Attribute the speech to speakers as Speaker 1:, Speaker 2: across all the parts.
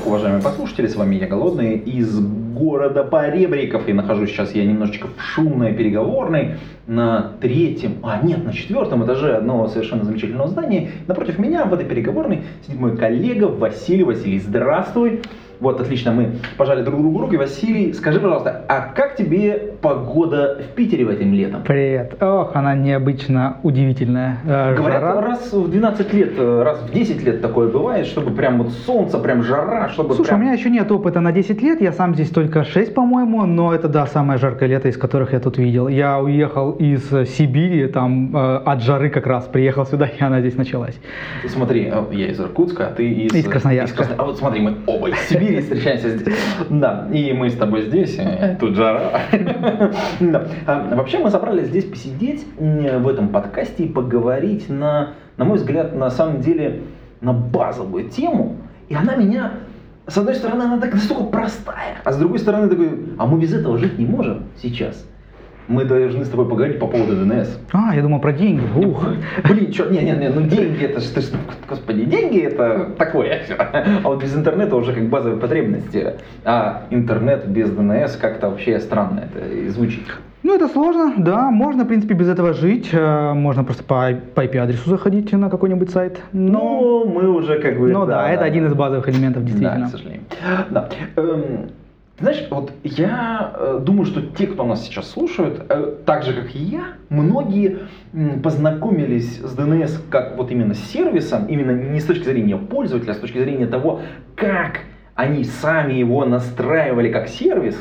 Speaker 1: Суток, уважаемые послушатели, с вами я Голодный из города Поребриков. И нахожусь сейчас я немножечко в шумной переговорной на третьем, а нет, на четвертом этаже одного совершенно замечательного здания. Напротив меня в этой переговорной сидит мой коллега Василий. Василий, здравствуй. Вот, отлично, мы пожали друг другу руки. Василий, скажи, пожалуйста, а как тебе погода в Питере в этим летом?
Speaker 2: Привет. Ох, она необычно удивительная. Э,
Speaker 1: Говорят,
Speaker 2: жара.
Speaker 1: раз в 12 лет, э, раз в 10 лет такое бывает, чтобы прям вот солнце, прям жара, чтобы
Speaker 2: Слушай,
Speaker 1: прям...
Speaker 2: у меня еще нет опыта на 10 лет, я сам здесь только 6, по-моему, но это, да, самое жаркое лето, из которых я тут видел. Я уехал из Сибири, там э, от жары как раз приехал сюда, и она здесь началась.
Speaker 1: Смотри, э, я из Иркутска, а ты из...
Speaker 2: Из Красноярска.
Speaker 1: Красно- А вот смотри, мы оба из Сибири встречаемся здесь. Да, и мы с тобой здесь, э, тут жара. Да. А Вообще мы собрались здесь посидеть в этом подкасте и поговорить на, на мой взгляд, на самом деле, на базовую тему. И она меня, с одной стороны, она так настолько простая, а с другой стороны, такой, а мы без этого жить не можем сейчас. Мы должны с тобой поговорить по поводу ДНС.
Speaker 2: А, я думал про деньги. Ух.
Speaker 1: Блин, что, не, не, не, ну деньги это ж, господи, деньги это такое. А вот без интернета уже как базовые потребности. А интернет без ДНС как-то вообще странно это звучит.
Speaker 2: Ну, это сложно, да, можно, в принципе, без этого жить, э, можно просто по, по IP-адресу заходить на какой-нибудь сайт, но...
Speaker 1: Но мы уже как бы...
Speaker 2: Ну да, это один из базовых элементов,
Speaker 1: Да,
Speaker 2: действительно.
Speaker 1: к сожалению. Да. Эм, знаешь, вот я э, думаю, что те, кто нас сейчас слушают, э, так же, как и я, многие м, познакомились с DNS как вот именно с сервисом, именно не с точки зрения пользователя, а с точки зрения того, как они сами его настраивали как сервис,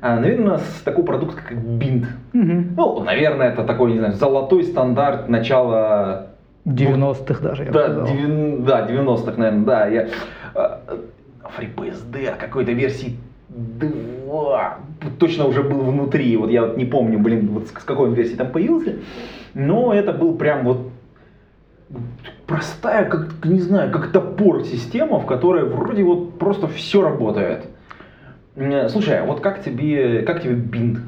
Speaker 1: а, наверное, с такого продукта, как Bint.
Speaker 2: Мгм.
Speaker 1: Ну, наверное, это такой, не знаю, золотой стандарт начала
Speaker 2: 90-х даже, я
Speaker 1: да, девян- да, 90-х, наверное, да. Я, э, FreeBSD какой-то версии 2 точно уже был внутри. Вот я вот не помню, блин, вот с какой он версии там появился. Но это был прям вот простая, как, не знаю, как топор система, в которой вроде вот просто все работает. Слушай, а вот как тебе, как тебе бинт?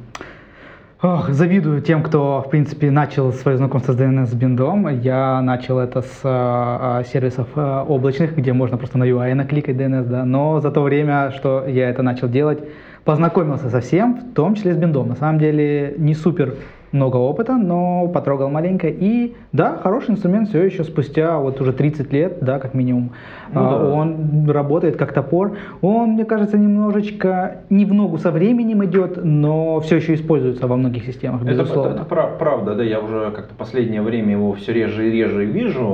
Speaker 2: Ох, завидую тем, кто, в принципе, начал свое знакомство с DNS биндом. Я начал это с а, а, сервисов а, облачных, где можно просто на UI накликать DNS, да. Но за то время, что я это начал делать, познакомился со всем, в том числе с биндом. На самом деле не супер много опыта, но потрогал маленько. И да, хороший инструмент все еще спустя вот уже 30 лет, да, как минимум.
Speaker 1: Ну
Speaker 2: а,
Speaker 1: да.
Speaker 2: Он работает как топор. Он, мне кажется, немножечко не в ногу со временем идет, но все еще используется во многих системах,
Speaker 1: Это,
Speaker 2: безусловно.
Speaker 1: это- это прав- правда, да, я уже как-то последнее время его все реже и реже вижу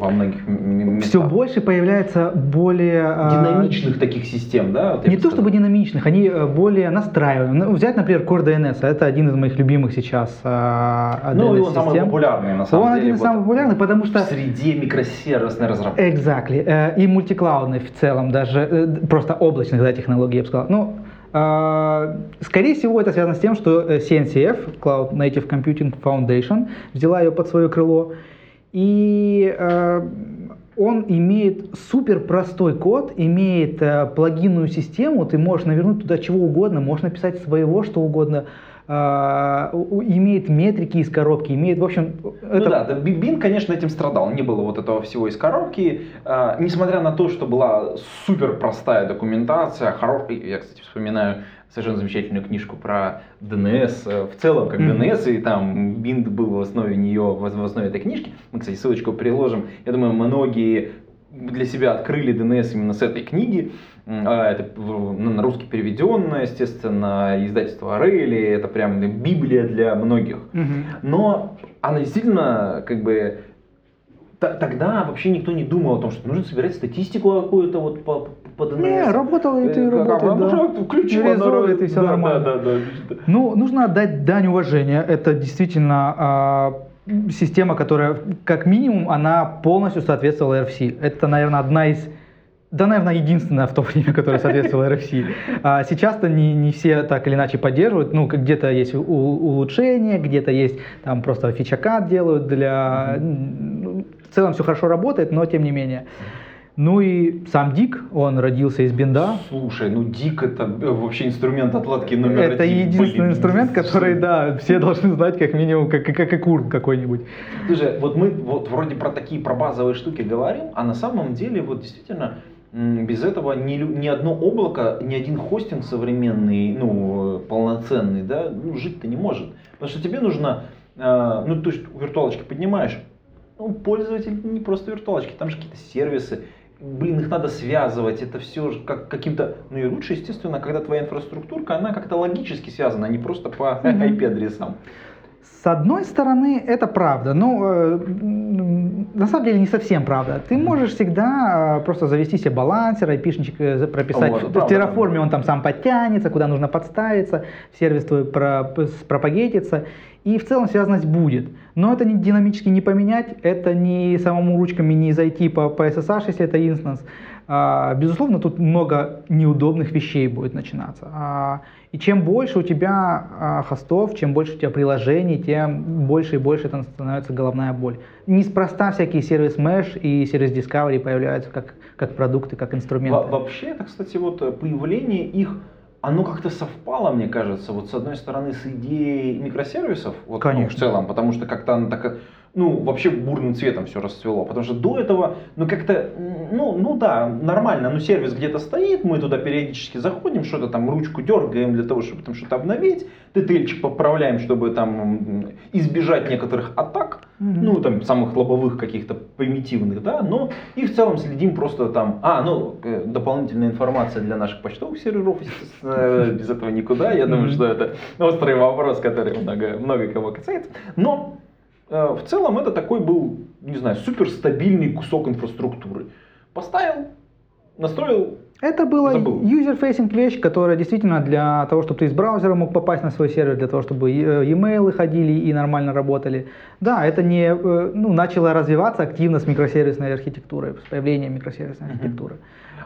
Speaker 1: во многих местах.
Speaker 2: Все больше появляется более... а,
Speaker 1: динамичных таких систем, да? вот
Speaker 2: Не то чтобы динамичных, они э, более настраиваемые. Ну, взять, например, Core DNS, это один из моих любимых сейчас а,
Speaker 1: Ну, и он
Speaker 2: DNS-систем.
Speaker 1: самый популярный, на самом
Speaker 2: Он
Speaker 1: деле.
Speaker 2: один из
Speaker 1: вот
Speaker 2: самых популярных, потому что...
Speaker 1: В среде микросервисной разработки.
Speaker 2: Exactly. Э, И мультиклаудный в целом, даже э, просто облачных да, технологий, я бы сказал. Ну, э, скорее всего, это связано с тем, что э, CNCF, Cloud Native Computing Foundation, взяла ее под свое крыло. И э, он имеет супер простой код, имеет э, плагинную систему, ты можешь навернуть туда чего угодно, можешь написать своего что угодно, э, имеет метрики из коробки, имеет, в общем,
Speaker 1: Ну
Speaker 2: это
Speaker 1: да, да, Би- Бин, конечно, этим страдал. Не было вот этого всего из коробки. А, несмотря на то, что была супер простая документация, хорошая. Я, кстати, вспоминаю совершенно замечательную книжку про DNS э, в целом, как
Speaker 2: Мгм.
Speaker 1: DNS, и там Бинд был в основе нее, в основе этой книжки. Мы, кстати, ссылочку приложим. Я думаю, многие для себя открыли DNS именно с этой книги. А, Это на русский переведенное, естественно, издательство Орели. Это прям библия для многих.
Speaker 2: Мгм.
Speaker 1: Но она действительно, как бы, тогда вообще никто не думал о том, что нужно собирать статистику какую-то вот по, по DNS.
Speaker 2: Не, и
Speaker 1: Э, как-
Speaker 2: работает,
Speaker 1: она
Speaker 2: да.
Speaker 1: уже включила, ра-
Speaker 2: и всё
Speaker 1: да,
Speaker 2: нормально.
Speaker 1: Да, да, да.
Speaker 2: Ну, нужно отдать дань уважения. Это действительно а, система, которая, как минимум, она полностью соответствовала RFC. Это, наверное, одна из Да, наверное, единственное в то время, которое соответствовало RFC. А сейчас-то не, не все так или иначе поддерживают. Ну, где-то есть у- улучшения, где-то есть там просто фичакат делают для... ну, В целом все хорошо работает, но тем не менее. Ну и сам Дик, он родился из бинда.
Speaker 1: Слушай, ну дик это вообще инструмент отладки номер
Speaker 2: Это
Speaker 1: один.
Speaker 2: единственный
Speaker 1: Блин.
Speaker 2: инструмент, который, да, все должны знать как минимум, как, как, как и кур какой-нибудь.
Speaker 1: Слушай, вот мы вот вроде про такие про базовые штуки говорим, а на самом деле вот действительно без этого ни, ни одно облако, ни один хостинг современный, ну, полноценный, да, ну, жить-то не может. Потому что тебе нужно, э, ну, то есть виртуалочки поднимаешь, ну, пользователь не просто виртуалочки, там же какие-то сервисы, блин, их надо связывать, это все как каким-то, ну и лучше, естественно, когда твоя инфраструктурка, она как-то логически связана, а не просто по. IP-адресам.
Speaker 2: С одной стороны, это правда, но э, на самом деле не совсем правда. Ты можешь всегда э, просто завести себе балансер, айпишничек э, прописать.
Speaker 1: Вот,
Speaker 2: в Terraform он там сам подтянется, куда нужно подставиться, сервис твой про- пропагетится, и в целом связанность будет. Но это не динамически не поменять, это не самому ручками не зайти по, по SSH, если это инстанс. А, безусловно, тут много неудобных вещей будет начинаться. А, и чем больше у тебя а, хостов, чем больше у тебя приложений, тем больше и больше это становится головная боль. Неспроста всякие сервис Mesh и сервис Discovery появляются как, как продукты, как инструменты.
Speaker 1: Во- Вообще, это, кстати, вот э, появление их, оно как-то совпало, мне кажется, вот с одной стороны с идеей микросервисов, вот, ну,
Speaker 2: Конечно.
Speaker 1: в целом, потому что как-то она так, ну, вообще бурным цветом все расцвело, потому что до этого, ну, как-то, ну, ну да, нормально, ну, сервис где-то стоит, мы туда периодически заходим, что-то там ручку дергаем для того, чтобы там что-то обновить, ТТЛчик поправляем, чтобы там избежать некоторых атак,
Speaker 2: Мгм.
Speaker 1: ну, там, самых лобовых каких-то примитивных, да, но и в целом следим просто там, а, ну, э, дополнительная информация для наших почтовых серверов, естественно, э, без этого никуда, я думаю, что это острый вопрос, который много, много кого касается, но в целом это такой был, не знаю, суперстабильный кусок инфраструктуры. Поставил, настроил,
Speaker 2: Это была user-facing вещь, которая действительно для того, чтобы ты из браузера мог попасть на свой сервер, для того, чтобы э, e-mail ходили и нормально работали. Да, это не, э, ну, начало развиваться активно с микросервисной архитектурой, с появлением микросервисной
Speaker 1: Мгм.
Speaker 2: архитектуры.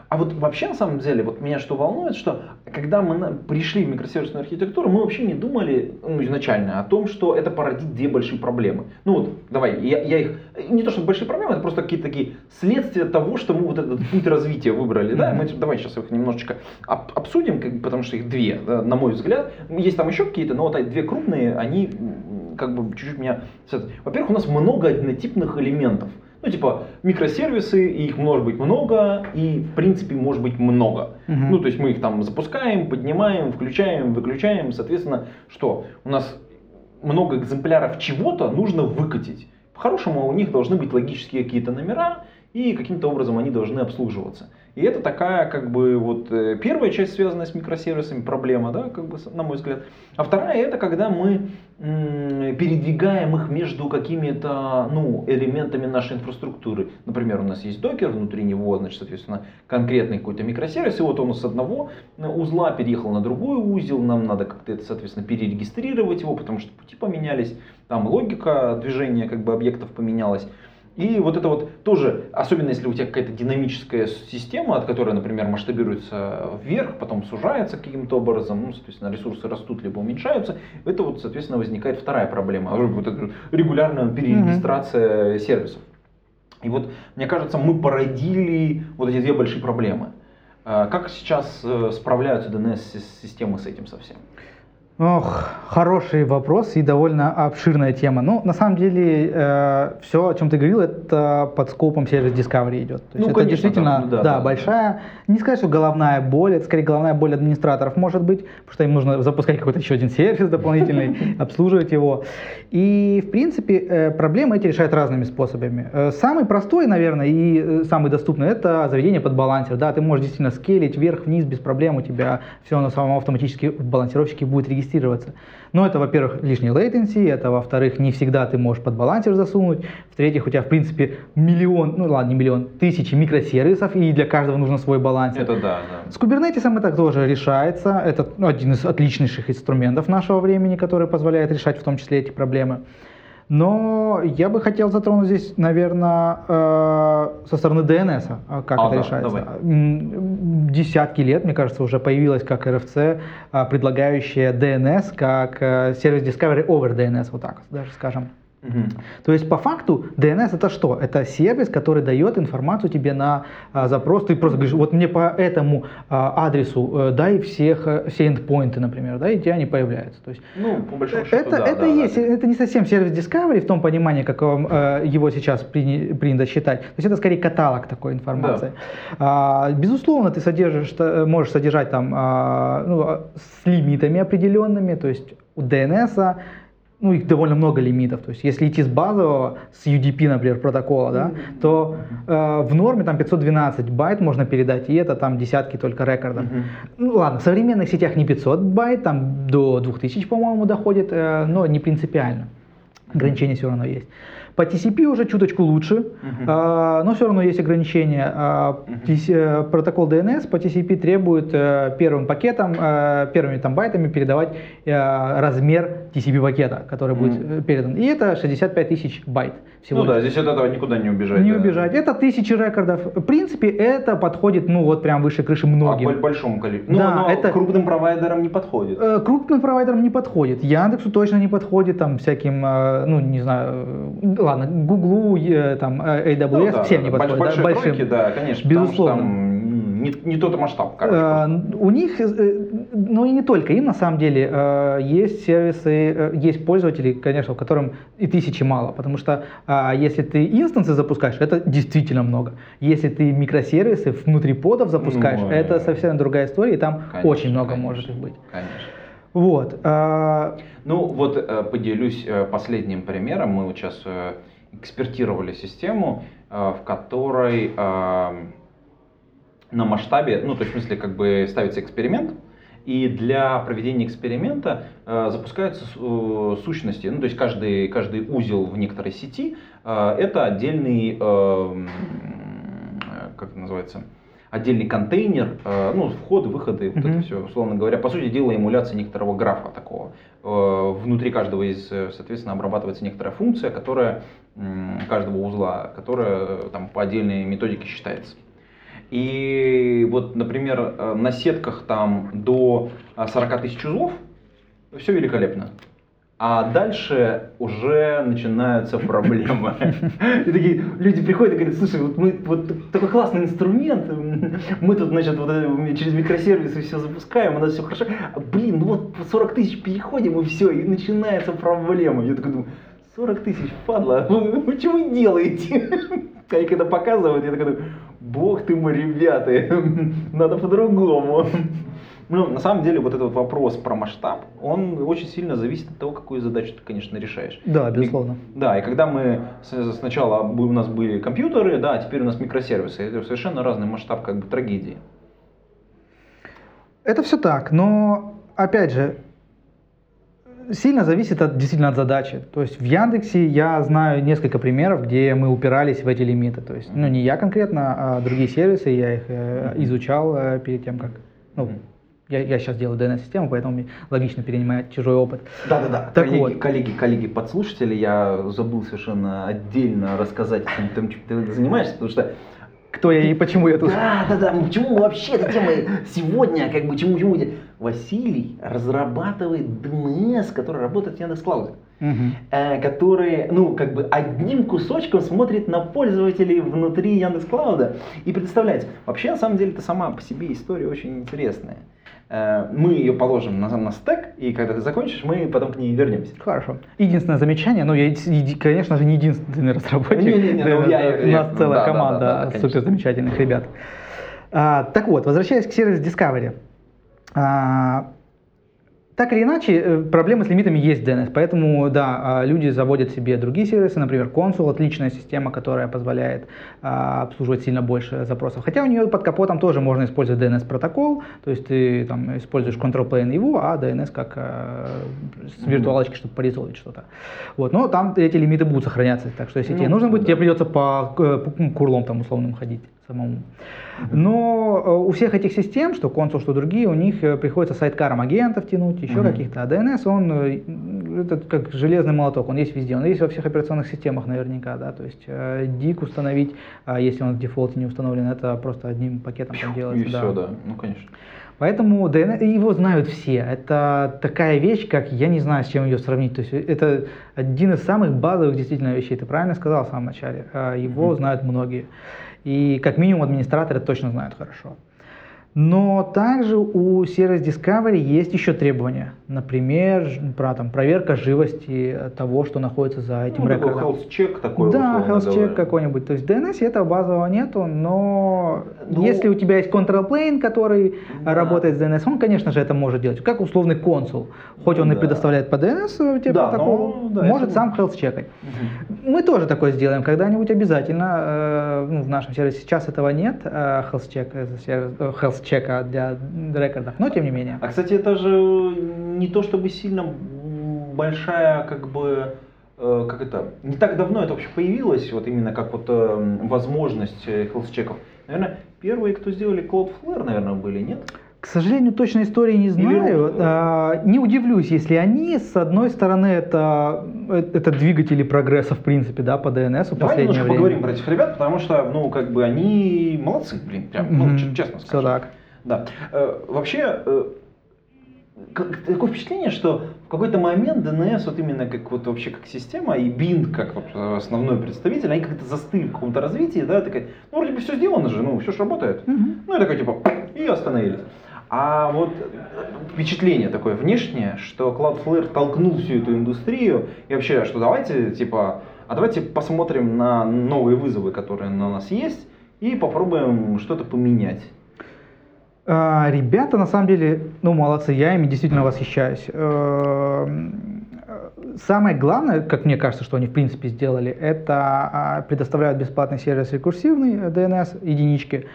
Speaker 1: А вот вообще, на самом деле, вот меня что волнует, что когда мы пришли в микросервисную архитектуру, мы вообще не думали ну, изначально о том, что это породит две большие проблемы. Ну вот, давай, я, я их, не то, что большие проблемы, это просто какие-то такие следствия того, что мы вот этот путь развития выбрали, да, мы, давай сейчас их немножечко об- обсудим, как потому что их две, да, на мой взгляд. Есть там еще какие-то, но вот эти две крупные, они как бы чуть-чуть меня... Во-первых, у нас много однотипных элементов. Ну, типа, микросервисы, и их может быть много, и, в принципе, может быть много.
Speaker 2: Мгм.
Speaker 1: Ну, то есть мы их там запускаем, поднимаем, включаем, выключаем. Соответственно, что? У нас много экземпляров чего-то нужно выкатить. По-хорошему, у них должны быть логические какие-то номера, и каким-то образом они должны обслуживаться. И это такая, как бы, вот э, первая часть, связанная с микросервисами, проблема, да, как бы, на мой взгляд. А вторая, это когда мы передвигаем их между какими-то, ну, элементами нашей инфраструктуры. Например, у нас есть докер, внутри него, значит, соответственно, конкретный какой-то микросервис, и вот он с одного э, узла переехал на другой узел, нам надо как-то это, соответственно, перерегистрировать его, потому что пути поменялись, там логика движения как бы объектов поменялась. И вот это вот тоже, особенно если у тебя какая-то динамическая система, от которой, например, масштабируется вверх, потом сужается каким-то образом, ну, соответственно, ресурсы растут либо уменьшаются, это вот, соответственно, возникает вторая проблема, а вот эта регулярная перерегистрация сервисов. И вот, мне кажется, мы породили вот эти две большие проблемы. А Как сейчас э, справляются DNS-системы с этим совсем?
Speaker 2: Ох, хороший вопрос и довольно обширная тема. Ну, на самом деле, все, о чем ты говорил, это под скопом сервис Discovery идет. То есть
Speaker 1: Ну,
Speaker 2: это
Speaker 1: конечно,
Speaker 2: действительно,
Speaker 1: да,
Speaker 2: да,
Speaker 1: да, да,
Speaker 2: большая, не сказать, что головная боль, это скорее головная боль администраторов может быть, потому что им нужно запускать какой-то еще один сервис дополнительный, обслуживать его. И, в принципе, э, проблемы эти решают разными способами. Э, Самый простой, наверное, и э, самый доступный, это заведение под балансер. Да, ты можешь действительно скелить вверх-вниз без проблем, у тебя все оно само автоматически в балансировщике будет регистрироваться. Но это, во-первых, лишний latency, это, во-вторых, не всегда ты можешь под балансер засунуть, в-третьих, у тебя, в принципе, миллион, ну ладно, не миллион, тысячи микросервисов, и для каждого нужно свой балансер.
Speaker 1: Это да, да.
Speaker 2: С Kubernetes это тоже решается. Это ну, один из отличнейших инструментов нашего времени, который позволяет решать в том числе эти проблемы. Но я бы хотел затронуть здесь, наверное, э, со стороны DNS, а, как
Speaker 1: А,
Speaker 2: это
Speaker 1: да,
Speaker 2: решается.
Speaker 1: давай.
Speaker 2: Десятки лет, мне кажется, уже появилась как RFC, а, предлагающая DNS как э, сервис Discovery over DNS, вот так даже скажем. То есть по факту DNS это что? Это сервис, который дает информацию тебе на а, запрос. Ты просто говоришь, вот мне по этому а, адресу э, дай всех, э, все эндпоинты, например, да, и у тебя они появляются. То есть
Speaker 1: Ну, по большому счету,
Speaker 2: это,
Speaker 1: да,
Speaker 2: это
Speaker 1: да,
Speaker 2: и
Speaker 1: да.
Speaker 2: есть, это не совсем сервис Discovery в том понимании, каком э, его сейчас прини- принято считать. То есть это скорее каталог такой информации. А, безусловно, ты содержишь, можешь содержать там а, ну, а, с лимитами определенными, то есть у DNS ну, их довольно много лимитов. То есть, если идти с базового, с UDP, например, протокола, да, то э, в норме там 512 байт можно передать, и это там десятки только рекордов.
Speaker 1: Мгм.
Speaker 2: Ну ладно, в современных сетях не 500 байт, там до 2000, по-моему, доходит, э, но не принципиально. Ограничения все равно есть. По TCP уже чуточку лучше,
Speaker 1: Мгм.
Speaker 2: а, но все равно есть ограничения. А, э, протокол DNS по TCP требует э, первым пакетом, э, первыми там байтами передавать э, размер TCP пакета, который будет
Speaker 1: Мгм.
Speaker 2: э, передан. И это 65 тысяч байт всего.
Speaker 1: Ну да,
Speaker 2: лишь.
Speaker 1: здесь от этого никуда не убежать.
Speaker 2: Не
Speaker 1: да.
Speaker 2: убежать. Это тысячи рекордов. В принципе, это подходит, ну вот прям выше крыши
Speaker 1: А
Speaker 2: многим.
Speaker 1: по большому количеству. Ну,
Speaker 2: Да,
Speaker 1: но
Speaker 2: это-
Speaker 1: крупным провайдерам не подходит.
Speaker 2: Э, Крупным провайдерам не подходит. Яндексу точно не подходит, там всяким, э, ну не знаю, ладно, Гуглу, э, там э, AWS,
Speaker 1: Ну да,
Speaker 2: всем
Speaker 1: да,
Speaker 2: не
Speaker 1: больш-
Speaker 2: подходит. да,
Speaker 1: Большие
Speaker 2: большим.
Speaker 1: тройки, да, конечно.
Speaker 2: Безусловно.
Speaker 1: Там не, не тот масштаб, короче.
Speaker 2: Э. У них, э, ну и не только им, на самом деле, э, есть сервисы, э, есть пользователи, конечно, в которым и тысячи мало, потому что а, если ты инстансы запускаешь, это действительно много. Если ты микросервисы внутри подов запускаешь,
Speaker 1: Ну,
Speaker 2: это
Speaker 1: э,
Speaker 2: совсем другая история, и там
Speaker 1: Конечно,
Speaker 2: очень много
Speaker 1: конечно,
Speaker 2: может их быть.
Speaker 1: Конечно.
Speaker 2: Вот. а,
Speaker 1: Ну вот э, поделюсь э, последним примером. Мы вот сейчас э, экспертировали систему, в которой э, на масштабе, ну то есть в смысле как бы ставится эксперимент, и для проведения эксперимента э, запускаются э, сущности, ну то есть каждый, каждый узел в некоторой сети э, это отдельный, э, м, э, как это называется, отдельный контейнер, э, ну входы, выходы, вот
Speaker 2: Мгм.
Speaker 1: это все, условно говоря, по сути дела эмуляция некоторого графа такого. Э, внутри каждого из, э, соответственно, обрабатывается некоторая функция, которая каждого узла, которая там по отдельной методике считается. И вот, например, на сетках там до э, 40 тысяч узлов все великолепно. А дальше уже начинаются проблемы. И такие люди приходят и говорят, слушай, вот мы вот такой классный инструмент, мы тут, значит, вот это, через микросервисы все запускаем, у нас все хорошо. А, блин, ну вот по 40 тысяч переходим и все, и начинается проблема. Я такой думаю, 40 тысяч, падла, вы, вы делаете? Они когда показывают, я такой думаю, бог ты мой, ребята, надо по-другому. Ну, на самом деле, вот этот вопрос про масштаб, он очень сильно зависит от того, какую задачу ты, конечно, решаешь.
Speaker 2: Да,
Speaker 1: И-
Speaker 2: безусловно.
Speaker 1: да, и когда мы с- сначала у нас были компьютеры, да, а теперь у нас микросервисы, это совершенно разный масштаб как бы трагедии.
Speaker 2: Это все так, но опять же, сильно зависит от, действительно от задачи. То есть в Яндексе я знаю несколько примеров, где мы упирались в эти лимиты. То есть, ну не я конкретно, а другие сервисы, я их э, изучал э, перед тем, как, ну. Я, я сейчас делаю DNS-систему, поэтому мне логично перенимать чужой опыт.
Speaker 1: Да-да-да. Коллеги,
Speaker 2: вот.
Speaker 1: коллеги, коллеги, подслушатели, я забыл совершенно отдельно рассказать том, том, чем ты занимаешься, потому что
Speaker 2: Кто я и почему я тут?
Speaker 1: Да, да, да. Ну, Почему вообще эта тема сегодня, как бы, чему, чему? Василий разрабатывает DNS, который работает в Яндекс.Клауде.
Speaker 2: Мгм.
Speaker 1: э, который, ну, как бы одним кусочком смотрит на пользователей внутри Яндекс.Клауда и представляет. Вообще, на самом деле, это сама по себе история очень интересная. Э, Мы ее положим на, на стек, и когда ты закончишь, мы потом к ней вернемся.
Speaker 2: Хорошо. Единственное замечание, ну я, конечно же, не единственный разработчик.
Speaker 1: Не-не-не, ну,
Speaker 2: DNS,
Speaker 1: я-
Speaker 2: у
Speaker 1: я-
Speaker 2: нас целая
Speaker 1: да, да,
Speaker 2: команда
Speaker 1: да, да, конечно.
Speaker 2: супер замечательных ребят. А, так вот, возвращаясь к сервису Discovery. А, так или иначе, э, проблемы с лимитами есть в DNS, поэтому, да, а, люди заводят себе другие сервисы, например, Consul, отличная система, которая позволяет а, обслуживать сильно больше запросов. Хотя у нее под капотом тоже можно использовать DNS-протокол, то есть ты там используешь control plane его, а DNS как э, с виртуалочки, чтобы порезолить что-то. Вот, но там эти лимиты будут сохраняться, так что если
Speaker 1: Ну,
Speaker 2: тебе нужно будет,
Speaker 1: да.
Speaker 2: тебе придется по э, по курлам там условным ходить самому. Но у всех этих систем, что консул, что другие, у них приходится сайткаром агентов тянуть, еще
Speaker 1: Мгм.
Speaker 2: каких-то. А DNS, он э, это как железный молоток, он есть везде, он есть во всех операционных системах наверняка, да, то есть э, дик установить, а если он в дефолте не установлен, это просто одним пакетом там делается.
Speaker 1: И все, да. Ну, конечно.
Speaker 2: Поэтому DNS, его знают все. Это такая вещь, как я не знаю, с чем ее сравнить. То есть это один из самых базовых действительно вещей. Ты правильно сказал в самом начале. Э, Его
Speaker 1: Мгм.
Speaker 2: знают многие. И как минимум администраторы точно знают хорошо. Но также у Service Discovery есть еще требования. Например, про, там, проверка живости того, что находится за этим
Speaker 1: Ну, такой
Speaker 2: рекордом.
Speaker 1: health check такой,
Speaker 2: да, health check какой-нибудь. То есть в DNS этого базового нету, но
Speaker 1: Ну,
Speaker 2: если у тебя есть control plane, который
Speaker 1: Да.
Speaker 2: работает с DNS, он, конечно же, это может делать. Как условный консул. Хоть он и
Speaker 1: Да.
Speaker 2: предоставляет по DNS э, тебе
Speaker 1: Да,
Speaker 2: протокол,
Speaker 1: но, да,
Speaker 2: может сам health чекать.
Speaker 1: Мгм.
Speaker 2: Мы тоже такое сделаем когда-нибудь обязательно. э, ну, в нашем сервисе сейчас этого нет, э, health check, э, э, health чека для рекордов, но тем не менее.
Speaker 1: А, кстати, это же не то чтобы сильно большая, как бы, э, как это, не так давно это вообще появилось, вот именно как вот э, возможность э, health-чеков. Наверное, первые, кто сделали Cloudflare, наверное, были, нет?
Speaker 2: К сожалению, точной истории не знаю. А, Не удивлюсь, если они, с одной стороны, это, э, это двигатели прогресса, в принципе, да, по DNS в
Speaker 1: Давай немножко
Speaker 2: время.
Speaker 1: поговорим про этих ребят, потому что, ну, как бы они молодцы, блин, прям, ну, ч- честно скажу.
Speaker 2: так.
Speaker 1: Да. Э, вообще, э, такое впечатление, что в какой-то момент DNS, вот именно как вот вообще как система, и Bind как основной представитель, они как-то застыли в каком-то развитии, да, такая, ну, вроде бы все сделано же, ну, все же работает.
Speaker 2: Мгм.
Speaker 1: Ну, и такой, типа, и остановились. А вот впечатление такое внешнее, что Cloudflare толкнул всю эту индустрию, и вообще, что давайте, типа, а давайте посмотрим на новые вызовы, которые на нас есть, и попробуем что-то поменять.
Speaker 2: А, Ребята, на самом деле, ну, молодцы, я ими действительно восхищаюсь. Э, Самое главное, как мне кажется, что они в принципе сделали, это а, предоставляют бесплатный сервис рекурсивный э, DNS, единички,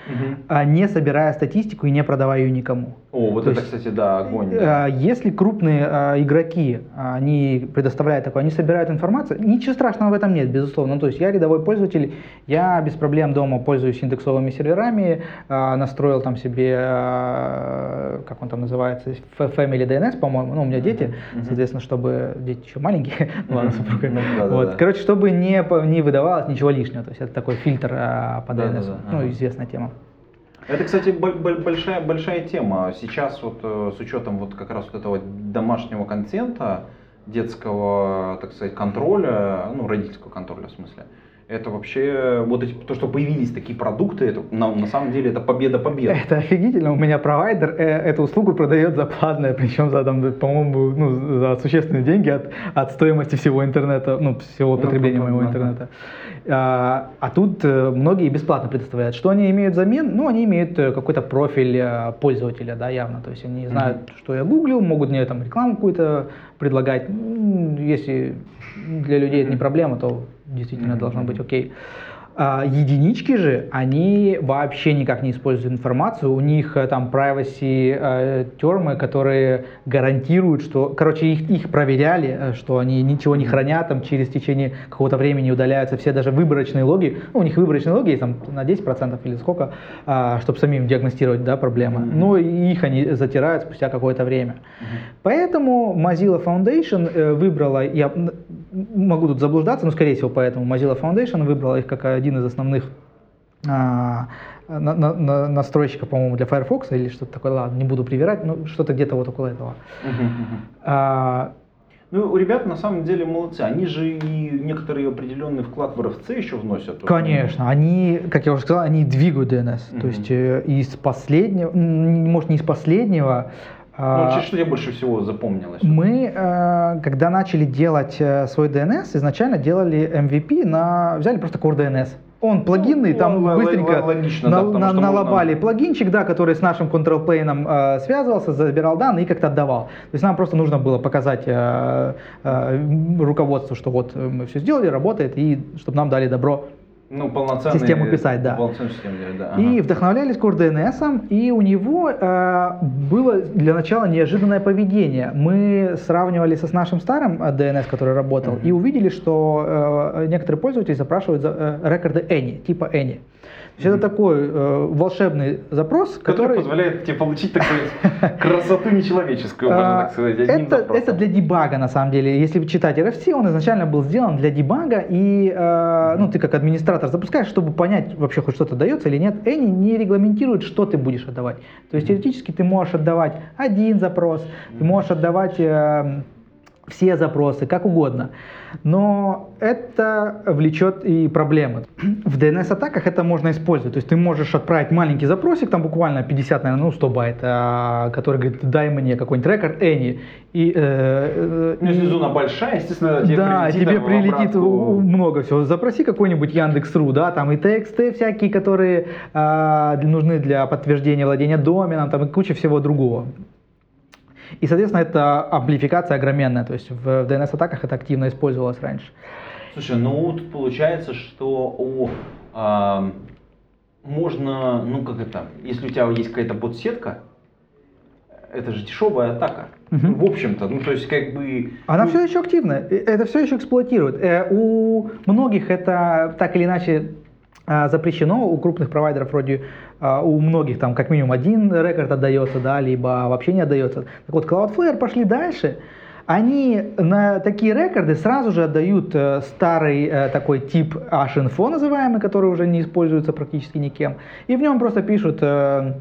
Speaker 2: а, не собирая статистику и не продавая ее никому.
Speaker 1: О, вот
Speaker 2: То
Speaker 1: это,
Speaker 2: есть,
Speaker 1: кстати, да, огонь. да.
Speaker 2: А, Если крупные игроки, они предоставляют такое, они собирают информацию, ничего страшного в этом нет, безусловно. Ну, то есть я рядовой пользователь, я без проблем дома пользуюсь индексовыми серверами, настроил там себе, как он там называется, Family DNS, по-моему, ну, у меня дети,
Speaker 1: мгм.
Speaker 2: соответственно, чтобы дети еще маленькие, ну, ладно, супруга.
Speaker 1: Ну, да,
Speaker 2: Вот,
Speaker 1: да.
Speaker 2: короче, чтобы не, не выдавалось ничего лишнего, то есть это такой фильтр а, по
Speaker 1: да,
Speaker 2: ну,
Speaker 1: ага.
Speaker 2: известная тема.
Speaker 1: Это, кстати, бо- бо- большая, большая тема. Сейчас вот э, с учетом вот как раз вот этого домашнего контента, детского, так сказать, контроля, ну, родительского контроля в смысле, это вообще, вот эти, то, что появились такие продукты, это на, на самом деле это победа-победа.
Speaker 2: Это офигительно. У меня провайдер э, эту услугу продает за платное, причем за, там, по-моему, ну, за существенные деньги от, от стоимости всего интернета, ну, всего
Speaker 1: Ну,
Speaker 2: потребления
Speaker 1: ну,
Speaker 2: моего
Speaker 1: ну,
Speaker 2: интернета. А, а тут э, многие бесплатно предоставляют. Что они имеют взамен? Ну, они имеют э, какой-то профиль э, пользователя, да, явно. То есть они знают, что я гуглил, могут мне там рекламу какую-то предлагать. Если для людей это не проблема, то действительно
Speaker 1: Мгм.
Speaker 2: должно быть окей. А, единички же, они вообще никак не используют информацию, у них э, там privacy э, термы, которые гарантируют, что, короче, их, их проверяли, э, что они ничего не хранят, там через течение какого-то времени удаляются все даже выборочные логи, ну, у них выборочные логи есть там на 10% или сколько, чтобы самим диагностировать, да, проблемы, но и их они затирают спустя какое-то время. Поэтому Mozilla Foundation выбрала, я могу тут заблуждаться, но скорее всего поэтому Mozilla Foundation выбрала их как один из основных а, на- на- на- настройщиков, по-моему, для Firefox или что-то такое, ладно, не буду привирать, но что-то где-то вот около этого. А,
Speaker 1: Ну, ребята на самом деле молодцы. Они же и некоторый определенный вклад в RFC еще вносят.
Speaker 2: Конечно, они, как я уже сказал, они двигают DNS.
Speaker 1: Мгм.
Speaker 2: То есть э, из последнего, может не из последнего,
Speaker 1: Ну,
Speaker 2: а,
Speaker 1: что- что тебе больше всего запомнилось?
Speaker 2: Мы, э, когда начали делать э, свой DNS, изначально делали MVP на... Взяли просто Core DNS. Он плагинный,
Speaker 1: Ну,
Speaker 2: там
Speaker 1: л- л-
Speaker 2: быстренько
Speaker 1: логично,
Speaker 2: на-
Speaker 1: да,
Speaker 2: на-
Speaker 1: что можно-
Speaker 2: налобали плагинчик, да, который с нашим control plane э, связывался, забирал данные и как-то отдавал. То есть нам просто нужно было показать э, э, руководству, что вот э, мы все сделали, работает, и чтобы нам дали добро
Speaker 1: Ну, полноценный...
Speaker 2: Систему писать, да.
Speaker 1: Полноценную систему делать, да.
Speaker 2: и
Speaker 1: ага.
Speaker 2: вдохновлялись Core DNS, и у него э, было для начала неожиданное поведение. Мы сравнивали со с нашим старым э, DNS, который работал,
Speaker 1: Мгм.
Speaker 2: и увидели, что э, некоторые пользователи запрашивают за, э, рекорды Any, типа Any. То есть это такой э, волшебный запрос,
Speaker 1: Который
Speaker 2: который...
Speaker 1: позволяет тебе получить такую красоту нечеловеческую, можно
Speaker 2: А,
Speaker 1: так сказать,
Speaker 2: Это, для дебага, на самом деле. Если читать RFC, он изначально был сделан для дебага, и э, ну, ты как администратор запускаешь, чтобы понять, вообще хоть что-то дается или нет. Any не регламентирует, что ты будешь отдавать. То есть теоретически ты можешь отдавать один запрос, ты можешь отдавать э, все запросы, как угодно. Но это влечет и проблемы. В DNS-атаках это можно использовать. То есть ты можешь отправить маленький запросик, там буквально 50, наверное, ну 100 байт, а, который говорит, дай мне какой-нибудь рекорд any. И, э, э,
Speaker 1: Ну, если зона большая, естественно, тебе
Speaker 2: да,
Speaker 1: прилетит
Speaker 2: тебе прилетит
Speaker 1: обратку.
Speaker 2: много всего. Запроси какой-нибудь Яндекс.ру, да, там и TXT всякие, которые для- нужны для подтверждения владения доменом, там и куча всего другого. И, соответственно, это амплификация огроменная, то есть в DNS-атаках это активно использовалось раньше.
Speaker 1: Слушай, ну тут получается, что у а, можно, ну как это, если у тебя есть какая-то бот-сетка, это же дешевая атака.
Speaker 2: Мгм.
Speaker 1: В общем-то, ну то есть как бы...
Speaker 2: Она
Speaker 1: ну,
Speaker 2: все еще активна, э, это все еще эксплуатирует. Э, У многих это так или иначе а, запрещено, у крупных провайдеров вроде у многих там как минимум один рекорд отдается, да, либо вообще не отдается. Так вот, Cloudflare пошли дальше. Они на такие рекорды сразу же отдают э, старый э, такой тип H-info называемый, который уже не используется практически никем. И в нем просто пишут э, а,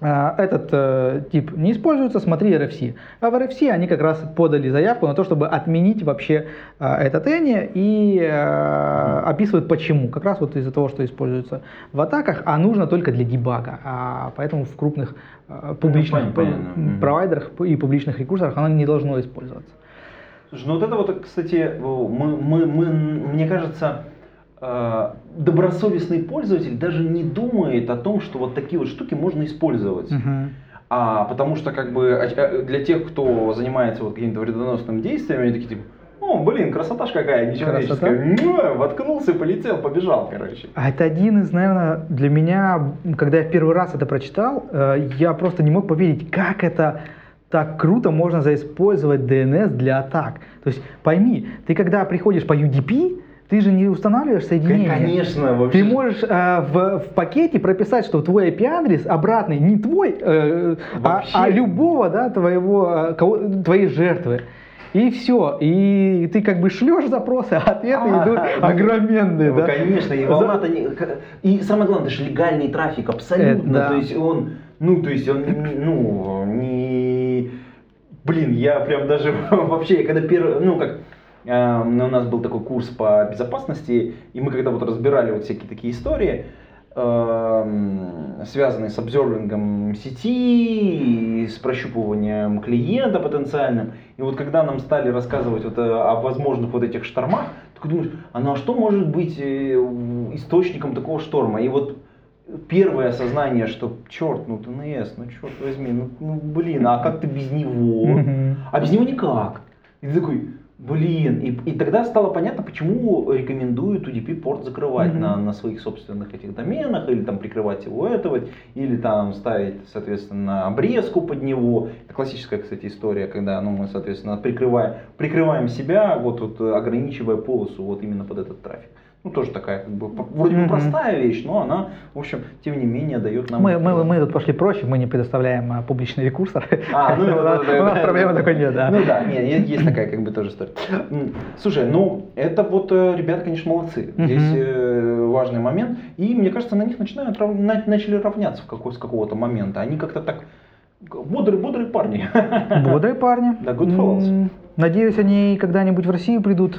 Speaker 2: этот э, тип не используется, смотри RFC. А в RFC они как раз подали заявку на то, чтобы отменить вообще а, этот ENI и э, описывают почему. Как раз вот из-за того, что используется в атаках, а нужно только для дебага. А поэтому в крупных э, публичных
Speaker 1: понятно, понятно.
Speaker 2: провайдерах и публичных рекурсорах оно не должно использоваться.
Speaker 1: Слушай, ну вот это вот, кстати, мы, мы, мы, мне кажется, э, добросовестный пользователь даже не думает о том, что вот такие вот штуки можно использовать.
Speaker 2: Мгм.
Speaker 1: А, потому что как бы а, а, для тех, кто занимается вот какими-то вредоносными действиями, они такие типа, о, блин, красота ж какая, нечеловеческая. Муа, Воткнулся, полетел, побежал, короче.
Speaker 2: А это один из, наверное, для меня, когда я в первый раз это прочитал, э, я просто не мог поверить, как это так круто можно заиспользовать DNS для атак. То есть пойми, ты когда приходишь по UDP, ты же не устанавливаешь соединение.
Speaker 1: Конечно, вообще.
Speaker 2: Ты можешь э, в, в пакете прописать, что твой IP-адрес обратный не твой, э, а,
Speaker 1: Вообще.
Speaker 2: а любого, да, твоего, э, кого- твоей жертвы. И все. И ты как бы шлешь запросы, а ответы
Speaker 1: А,
Speaker 2: идут
Speaker 1: ну,
Speaker 2: огроменные.
Speaker 1: Ну,
Speaker 2: да.
Speaker 1: конечно, и волна-то не... И самое главное, это же легальный трафик, абсолютно.
Speaker 2: Это да.
Speaker 1: То есть он, ну, то есть он, ну, не... Блин, я прям даже вообще, я когда первый, ну, как, у нас был такой курс по безопасности, и мы когда вот разбирали вот всякие такие истории, эм, связанные с обзервингом сети, с прощупыванием клиента потенциальным. И вот когда нам стали рассказывать вот э, о возможных вот этих штормах, ты думаешь, а ну а что может быть э, источником такого шторма? И вот первое осознание, что черт, ну ТНС, ну черт возьми, ну, ну, блин, а как ты без него? А без него никак. И ты такой, блин, и, и тогда стало понятно, почему рекомендуют UDP порт закрывать
Speaker 2: Мгм.
Speaker 1: на, на своих собственных этих доменах, или там прикрывать его этого, или там ставить, соответственно, обрезку под него. Это классическая, кстати, история, когда ну, мы, соответственно, прикрываем, прикрываем себя, вот, вот ограничивая полосу вот именно под этот трафик. Ну, тоже такая, как бы, вроде бы простая вещь, но она, в общем, тем не менее, дает нам...
Speaker 2: Мы, мы, мы тут пошли проще, мы не предоставляем а, публичный рекурсор.
Speaker 1: А, ну, да, да,
Speaker 2: у нас проблемы такой нет, да.
Speaker 1: Ну да, нет, есть такая как бы тоже история. Слушай, ну это вот э, ребята, конечно, молодцы. Здесь э, важный момент. И мне кажется, на них начинают начали равняться в какой, с какого-то момента. Они как-то так бодрые, бодрые парни.
Speaker 2: Бодрые парни.
Speaker 1: Да, good fellas.
Speaker 2: М, Надеюсь, они когда-нибудь в Россию придут.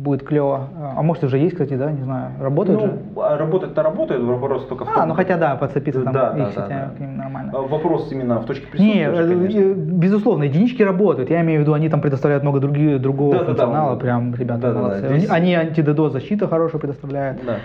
Speaker 2: Будет клево. А может уже есть, кстати, да, не знаю. Работают же?
Speaker 1: Ну, а работать-то работает, вопрос только в том.
Speaker 2: А, ну хотя да, подцепиться там
Speaker 1: Да, да,
Speaker 2: их
Speaker 1: да,
Speaker 2: сетями
Speaker 1: да.
Speaker 2: к ним нормально.
Speaker 1: А Вопрос именно в точке
Speaker 2: Не,
Speaker 1: присутствия, же,
Speaker 2: э,
Speaker 1: конечно.
Speaker 2: э, безусловно, единички работают. Я имею в виду, они там предоставляют много других, другого
Speaker 1: Да-да-да,
Speaker 2: функционала.
Speaker 1: вот.
Speaker 2: Прям, ребята,
Speaker 1: Да-да-да,
Speaker 2: молодцы.
Speaker 1: здесь-
Speaker 2: Они антиддос защиту хорошую предоставляют.
Speaker 1: Да.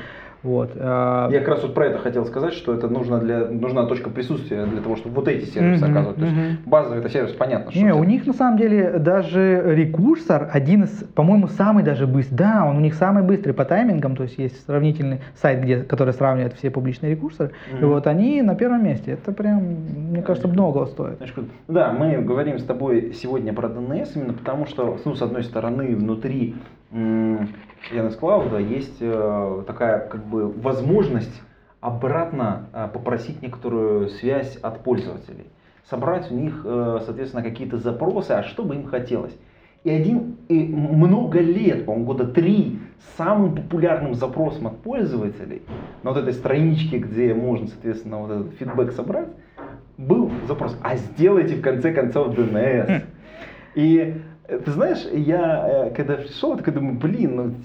Speaker 2: Вот. э,
Speaker 1: Я как раз вот про это хотел сказать, что это нужно для, нужна точка присутствия для того, чтобы вот эти сервисы
Speaker 2: Мгм,
Speaker 1: оказывать. То есть
Speaker 2: мгм.
Speaker 1: базовый это сервис, понятно, что
Speaker 2: Не, у них на самом деле даже рекурсор один из, по-моему, самый даже быстрый. Да, он у них самый быстрый по таймингам, то есть есть сравнительный сайт, где, который сравнивает все публичные рекурсоры. И
Speaker 1: Мгм.
Speaker 2: вот они на первом месте. Это прям, мне кажется, многого стоит.
Speaker 1: Знаешь, круто. Да, мы говорим с тобой сегодня про DNS именно потому, что, ну, с одной стороны, внутри Яндекс Клауда есть э, такая как бы возможность обратно э, попросить некоторую связь от пользователей. Собрать у них, э, соответственно, какие-то запросы, а что бы им хотелось. И один, и много лет, по-моему, года три, самым популярным запросом от пользователей на вот этой страничке, где можно, соответственно, вот этот фидбэк собрать, был запрос, а сделайте в конце концов DNS. И э, ты знаешь, я э, когда пришел, я такой думаю, блин, ну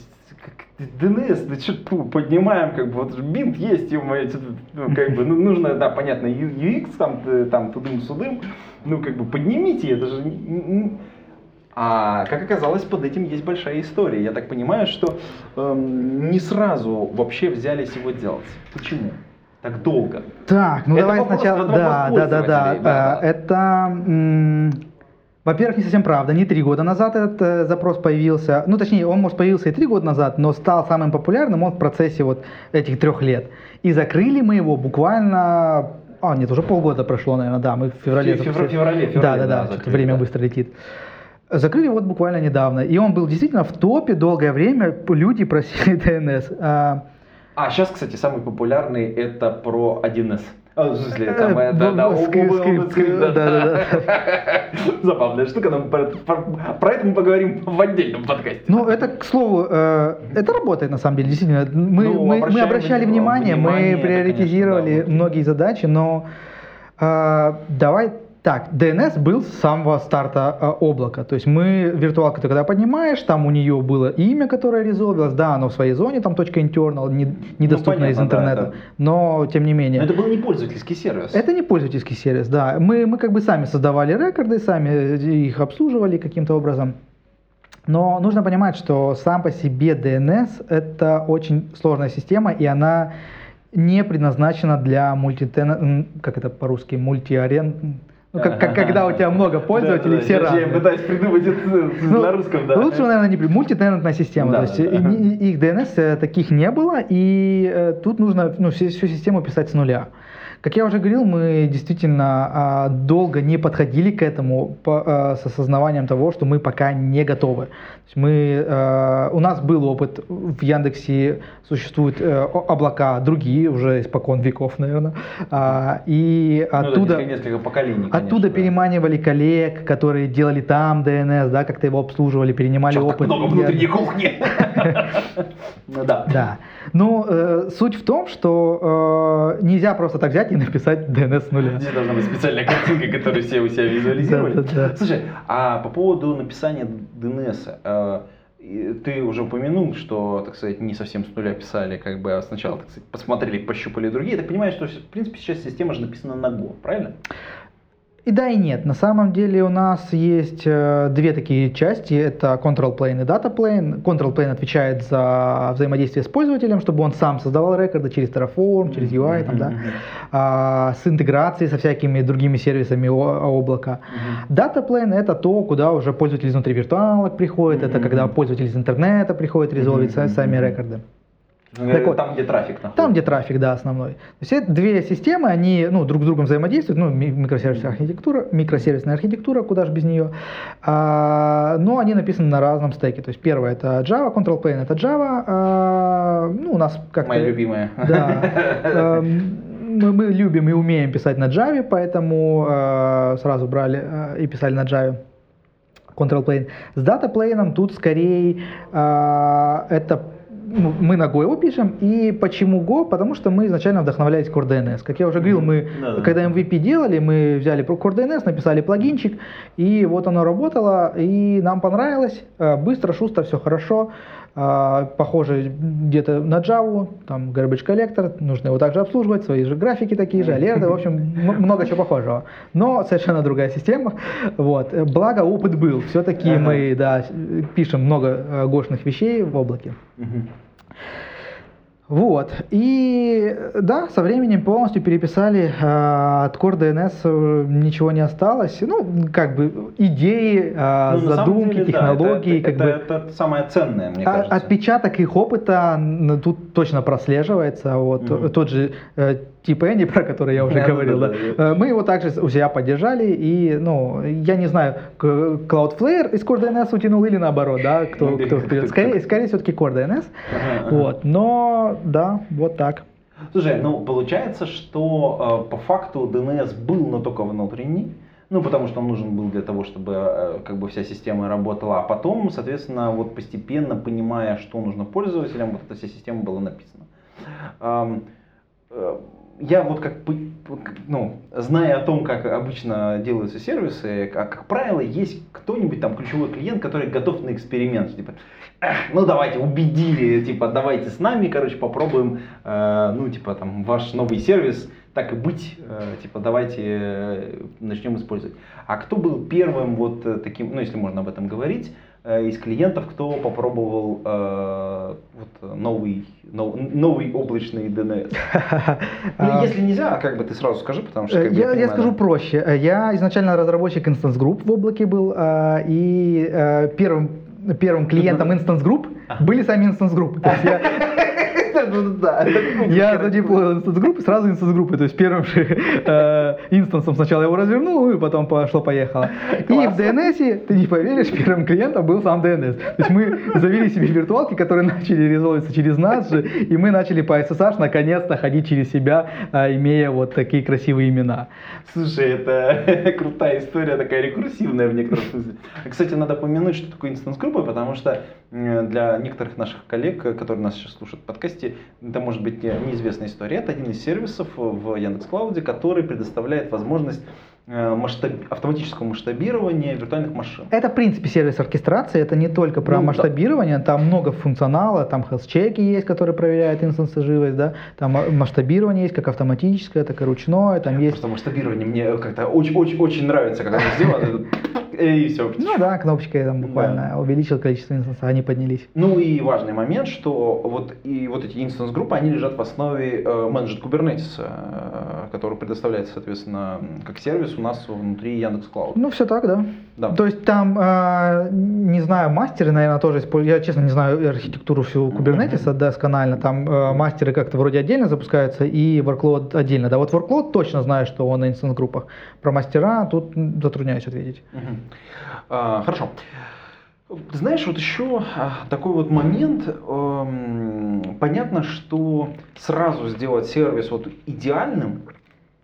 Speaker 1: DNS, да что поднимаем, как бы, вот бинт есть, что-то, ну, как бы, ну, нужно, да, понятно, UX, там, там, тудым-судым, ну, как бы, поднимите, это же... А как оказалось, под этим есть большая история. Я так понимаю, что эм, не сразу вообще взялись его делать. Почему? Так долго.
Speaker 2: Так, ну
Speaker 1: Это
Speaker 2: давай
Speaker 1: вопрос-
Speaker 2: сначала. Да, да, да, да.
Speaker 1: да,
Speaker 2: Это, во-первых, не совсем правда. Не три года назад этот э, запрос появился. Ну, точнее, он, может, появился и три года назад, но стал самым популярным он в процессе вот этих трех лет. И закрыли мы его буквально а, нет, уже полгода прошло, наверное, да, мы в феврале.
Speaker 1: Фе- февра-
Speaker 2: запустили.
Speaker 1: феврале,
Speaker 2: да,
Speaker 1: феврале,
Speaker 2: да,
Speaker 1: да,
Speaker 2: да,
Speaker 1: закрыли,
Speaker 2: время
Speaker 1: да.
Speaker 2: быстро летит. Закрыли вот буквально недавно, и он был действительно в топе долгое время, люди просили DNS. А,
Speaker 1: А сейчас, кстати, самый популярный это про 1С. А, в смысле,
Speaker 2: Э,
Speaker 1: там, э, да, да, об-
Speaker 2: скрипт,
Speaker 1: да,
Speaker 2: да, да,
Speaker 1: Забавная штука, но про, это мы поговорим в отдельном подкасте.
Speaker 2: Ну, это, к слову, э, это работает на самом деле, действительно. Мы,
Speaker 1: Ну,
Speaker 2: обращали
Speaker 1: вни-
Speaker 2: внимание, мы приоритизировали
Speaker 1: да,
Speaker 2: многие задачи, но э, давай так, DNS был с самого старта э, облака. То есть мы, виртуалку ты когда поднимаешь, там у нее было имя, которое резолвилось, да, оно в своей зоне, там точка internal, не- недоступно из
Speaker 1: понятно, да,
Speaker 2: интернета,
Speaker 1: это-
Speaker 2: но тем не менее.
Speaker 1: Но это был не пользовательский сервис.
Speaker 2: Это не пользовательский сервис, да. Мы, мы как бы сами создавали рекорды, сами их обслуживали каким-то образом. Но нужно понимать, что сам по себе DNS это очень сложная система, и она не предназначена для мультитена... как это по-русски, мультиарен... Ну, как, как- когда у тебя много пользователей,
Speaker 1: Да, да,
Speaker 2: все
Speaker 1: я- Я
Speaker 2: разные.
Speaker 1: пытаюсь придумать это
Speaker 2: Ну,
Speaker 1: на русском, да.
Speaker 2: Лучше, наверное, не мультитенантная система.
Speaker 1: Да,
Speaker 2: то есть
Speaker 1: да, да.
Speaker 2: и- их DNS э, таких не было, и э, тут нужно ну, всю, всю систему писать с нуля. Как я уже говорил, мы действительно а, долго не подходили к этому а, с осознаванием того, что мы пока не готовы. Мы, э, у нас был опыт в Яндексе, существуют э, облака другие, уже испокон веков, наверное, а, и
Speaker 1: Ну, да,
Speaker 2: оттуда...
Speaker 1: несколько, поколений,
Speaker 2: Оттуда
Speaker 1: конечно, да.
Speaker 2: переманивали коллег, которые делали там DNS, да, как-то его обслуживали, перенимали
Speaker 1: Чё, так
Speaker 2: опыт.
Speaker 1: много
Speaker 2: Я-
Speaker 1: внутренней кухни. Ну да.
Speaker 2: Но э, суть в том, что э, нельзя просто так взять и написать DNS с нуля.
Speaker 1: Здесь должна быть специальная картинка, которую все у себя визуализировали.
Speaker 2: Да, да, да.
Speaker 1: Слушай, а по поводу написания DNS, э, ты уже упомянул, что, так сказать, не совсем с нуля писали, как бы а сначала, так сказать, посмотрели, пощупали другие. Я так понимаю, что, в принципе, сейчас система же написана на Go, правильно?
Speaker 2: И да, и нет. На самом деле у нас есть э, две такие части. Это control plane и data plane. Control plane отвечает за взаимодействие с пользователем, чтобы он сам создавал рекорды через Terraform, через UI, там, да, а, с интеграцией со всякими другими сервисами облака. Data plane это то, куда уже пользователь изнутри виртуалок приходит, это когда пользователь из интернета приходит резолвить сами рекорды.
Speaker 1: Ну,
Speaker 2: Так вот,
Speaker 1: Там, где трафик находится.
Speaker 2: Там, где трафик, да, основной. То есть это две системы, они ну, друг с другом взаимодействуют, ну, ми- микросервисная архитектура, микросервисная архитектура, куда же без нее. А, но они написаны на разном стеке. То есть первое это Java, Control Plane это Java. а, ну, у нас как-то...
Speaker 1: Моя любимая.
Speaker 2: Да. Эм, Мы, мы любим и умеем писать на Java, поэтому э, сразу брали э, и писали на Java. Control Plane. С Data Plane тут скорее э, это мы на Go его пишем. И почему Go? Потому что мы изначально вдохновлялись Core DNS. Как я уже говорил, мы,
Speaker 1: Да-да.
Speaker 2: когда MVP делали, мы взяли про Core DNS, написали плагинчик, и вот оно работало, и нам понравилось. Э, Быстро, шустро, все хорошо. А, Похоже где-то на Java, там garbage collector, нужно его также обслуживать, свои же графики такие же, алерты, в общем, много чего похожего. Но совершенно другая система. Вот. Благо опыт был. Все-таки
Speaker 1: Ага.
Speaker 2: мы да, пишем много э, гошных вещей в облаке.
Speaker 1: Мгм.
Speaker 2: Вот. И да, со временем полностью переписали э, от Core DNS э, ничего не осталось. Ну, как бы идеи, э,
Speaker 1: Ну,
Speaker 2: задумки,
Speaker 1: деле, да,
Speaker 2: технологии,
Speaker 1: это,
Speaker 2: как
Speaker 1: это,
Speaker 2: бы.
Speaker 1: это самое ценное, мне
Speaker 2: А-
Speaker 1: кажется.
Speaker 2: Отпечаток их опыта тут точно прослеживается. Вот
Speaker 1: Мгм.
Speaker 2: тот же э, типа Энди, про который я уже говорил,
Speaker 1: да,
Speaker 2: да,
Speaker 1: да.
Speaker 2: э, мы его также у себя поддержали, и, ну, я не знаю, Cloudflare из Core DNS утянул или наоборот, да, кто,
Speaker 1: Ну,
Speaker 2: кто вперед. Скорее, скорее все-таки Core DNS,
Speaker 1: Ага, ага.
Speaker 2: вот, но, да, вот так.
Speaker 1: Слушай, ну получается, что э, по факту DNS был, но только внутренний. Ну, потому что он нужен был для того, чтобы э, как бы вся система работала. А потом, соответственно, вот постепенно понимая, что нужно пользователям, вот эта вся система была написана. Я вот как, ну, зная о том, как обычно делаются сервисы, как, как правило, есть кто-нибудь там ключевой клиент, который готов на эксперимент, типа, «Эх, ну давайте, убедили, типа, давайте с нами, короче, попробуем, э, ну, типа, там, ваш новый сервис, так и быть, э, типа, давайте э, начнем использовать. А кто был первым вот э, таким, ну, если можно об этом говорить, из клиентов, кто попробовал э, вот, новый, нов- новый облачный DNS? Ну,
Speaker 2: А,
Speaker 1: если нельзя, как бы ты сразу скажи, потому что...
Speaker 2: Э,
Speaker 1: как бы,
Speaker 2: Я, я
Speaker 1: понимаю,
Speaker 2: скажу
Speaker 1: да.
Speaker 2: проще. Э, Я изначально разработчик Instance Group в облаке был, а, и э, первым, первым клиентом Instance Group были сами Instance Group.
Speaker 1: Ну, да,
Speaker 2: Я
Speaker 1: за
Speaker 2: deploy ил instance группы, сразу instance группы, то есть первым же э, instance ом сначала его развернул, и потом пошло-поехало. И в DNS, ты не поверишь, первым клиентом был сам DNS. То есть мы завели себе виртуалки, которые начали resolv иться через нас же, и мы начали по SSH наконец-то ходить через себя, а, имея вот такие красивые имена.
Speaker 1: Слушай, это крутая история, такая рекурсивная в некотором смысле. Кстати, надо помянуть, что такое инстанс-группа, потому что э, для некоторых наших коллег, э, которые нас сейчас слушают в подкасте, это может быть не- неизвестная история. Это один из сервисов в Яндекс.Клауде, который предоставляет возможность э, масштаб- автоматического масштабирования виртуальных машин.
Speaker 2: Это, в принципе, сервис оркестрации, это не только про
Speaker 1: Ну, да.
Speaker 2: масштабирование, там много функционала, там health-чеки есть, которые проверяют инстансы живость, да, там масштабирование есть как автоматическое, так и ручное, там есть
Speaker 1: Просто масштабирование мне как-то очень-очень очень нравится, когда это сделано. И все.
Speaker 2: Ну да, кнопочкой там буквально увеличил количество инстансов, они поднялись.
Speaker 1: Ну и важный момент, что вот, и вот эти инстанс-группы, они лежат в основе э, Managed Kubernetes, э, который предоставляется, соответственно, как сервис у нас внутри Яндекс Клауд.
Speaker 2: Ну все так, да.
Speaker 1: Да.
Speaker 2: То есть там, э, не знаю, мастеры, наверное, тоже используют. Я, честно, не знаю архитектуру всю Kubernetes досконально. Там э, мастеры как-то вроде отдельно запускаются и workload отдельно. Да, вот workload точно знаю, что он на инстанс-группах. Про мастера тут затрудняюсь ответить.
Speaker 1: Мгм. А, Хорошо. Знаешь, вот еще а, такой вот момент. эм, Понятно, что сразу сделать сервис вот идеальным,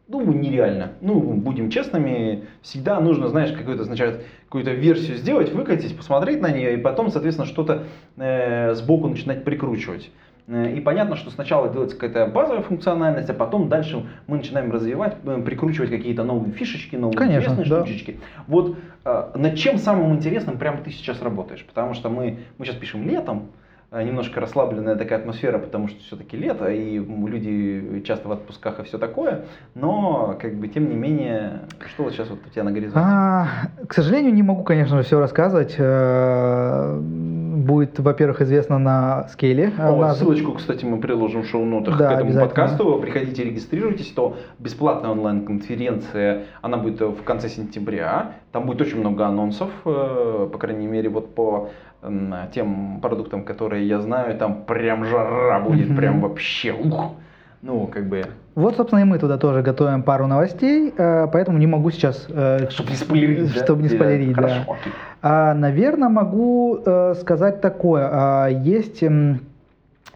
Speaker 1: ну, нереально. Ну, будем честными, всегда нужно, знаешь, какую-то сначала какую-то версию сделать, выкатить, посмотреть на нее, и потом, соответственно, что-то э, сбоку начинать прикручивать. Э, И понятно, что сначала делается какая-то базовая функциональность, а потом дальше мы начинаем развивать, э, прикручивать какие-то новые фишечки, новые
Speaker 2: Конечно,
Speaker 1: интересные
Speaker 2: да.
Speaker 1: штучечки. Вот э, над чем самым интересным прямо ты сейчас работаешь? Потому что мы, мы сейчас пишем летом, немножко расслабленная такая атмосфера, потому что все-таки лето, и люди часто в отпусках и все такое, но, как бы, тем не менее, что вот сейчас вот у тебя на горизонте?
Speaker 2: А, к сожалению, не могу, конечно же, все рассказывать. Э, Будет, во-первых, известно на скейле. А
Speaker 1: О,
Speaker 2: нас-
Speaker 1: ссылочку, кстати, мы приложим в шоу-нотах
Speaker 2: Да,
Speaker 1: к этому подкасту. Приходите, регистрируйтесь. То бесплатная онлайн-конференция, она будет в конце сентября. Там будет очень много анонсов, э, по крайней мере, вот по тем продуктам, которые я знаю, там прям жара будет, прям вообще ух. Ну, как бы,
Speaker 2: Вот, собственно, и мы туда тоже готовим пару новостей, э, поэтому не могу сейчас... э,
Speaker 1: чтобы не спойлерить. да?
Speaker 2: Чтобы не
Speaker 1: Да,
Speaker 2: спойлерить, да.
Speaker 1: Хорошо, окей.
Speaker 2: А, наверное, могу э, сказать такое. А, есть